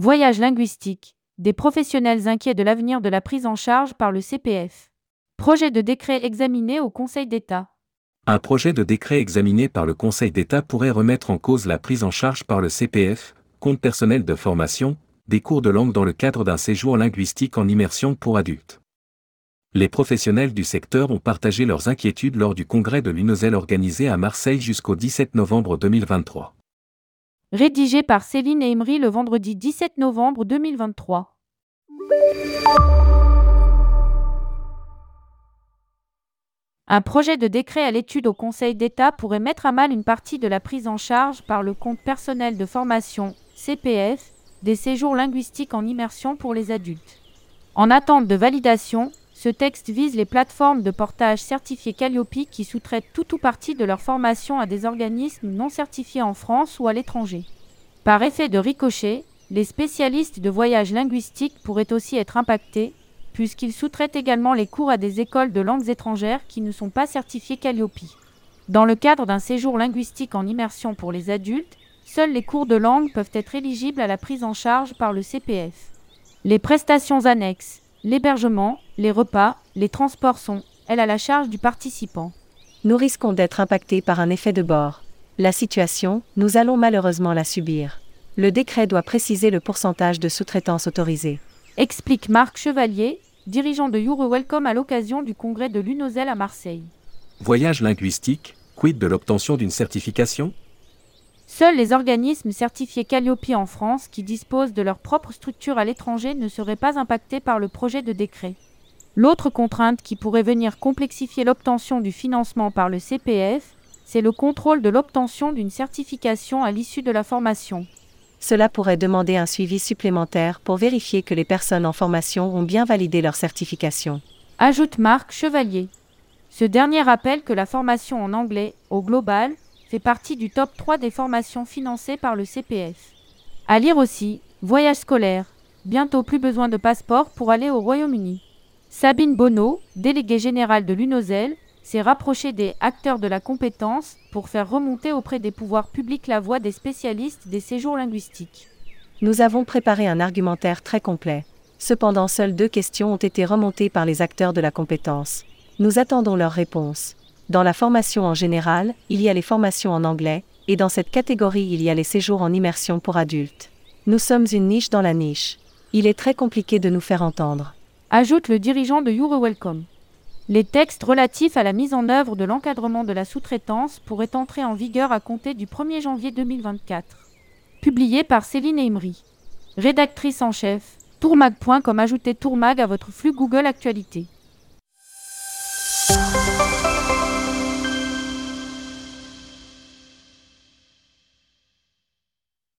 Voyage linguistique. Des professionnels inquiets de l'avenir de la prise en charge par le CPF. Projet de décret examiné au Conseil d'État. Un projet de décret examiné par le Conseil d'État pourrait remettre en cause la prise en charge par le CPF, compte personnel de formation, des cours de langue dans le cadre d'un séjour linguistique en immersion pour adultes. Les professionnels du secteur ont partagé leurs inquiétudes lors du congrès de l'UNOZEL organisé à Marseille jusqu'au 17 novembre 2023. Rédigé par Céline Emery le vendredi 17 novembre 2023. Un projet de décret à l'étude au Conseil d'État pourrait mettre à mal une partie de la prise en charge par le compte personnel de formation, CPF, des séjours linguistiques en immersion pour les adultes. En attente de validation, ce texte vise les plateformes de portage certifiées Calliope qui sous-traitent tout ou partie de leur formation à des organismes non certifiés en France ou à l'étranger. Par effet de ricochet, les spécialistes de voyage linguistique pourraient aussi être impactés, puisqu'ils sous-traitent également les cours à des écoles de langues étrangères qui ne sont pas certifiées Calliope. Dans le cadre d'un séjour linguistique en immersion pour les adultes, seuls les cours de langue peuvent être éligibles à la prise en charge par le CPF. Les prestations annexes, l'hébergement, les repas, les transports sont, elles, à la charge du participant. Nous risquons d'être impactés par un effet de bord. La situation, nous allons malheureusement la subir. Le décret doit préciser le pourcentage de sous-traitance autorisée. Explique Marc Chevalier, dirigeant de Euro Welcome à l'occasion du congrès de l'UNOZEL à Marseille. Voyage linguistique, quid de l'obtention d'une certification? Seuls les organismes certifiés Calliope en France qui disposent de leur propre structure à l'étranger ne seraient pas impactés par le projet de décret. L'autre contrainte qui pourrait venir complexifier l'obtention du financement par le CPF, c'est le contrôle de l'obtention d'une certification à l'issue de la formation. Cela pourrait demander un suivi supplémentaire pour vérifier que les personnes en formation ont bien validé leur certification. Ajoute Marc Chevalier. Ce dernier rappelle que la formation en anglais, au global, fait partie du top 3 des formations financées par le CPF. À lire aussi, Voyage scolaire. Bientôt plus besoin de passeport pour aller au Royaume-Uni. Sabine Bonneau, déléguée générale de l'UNOZEL, s'est rapprochée des acteurs de la compétence pour faire remonter auprès des pouvoirs publics la voix des spécialistes des séjours linguistiques. Nous avons préparé un argumentaire très complet. Cependant, seules deux questions ont été remontées par les acteurs de la compétence. Nous attendons leurs réponses. Dans la formation en général, il y a les formations en anglais, et dans cette catégorie il y a les séjours en immersion pour adultes. Nous sommes une niche dans la niche. Il est très compliqué de nous faire entendre. Ajoute le dirigeant de Euro Welcome. Les textes relatifs à la mise en œuvre de l'encadrement de la sous-traitance pourraient entrer en vigueur à compter du 1er janvier 2024. Publié par Céline Emery. Rédactrice en chef, tourmag.com ajoutez tourmag à votre flux Google Actualité.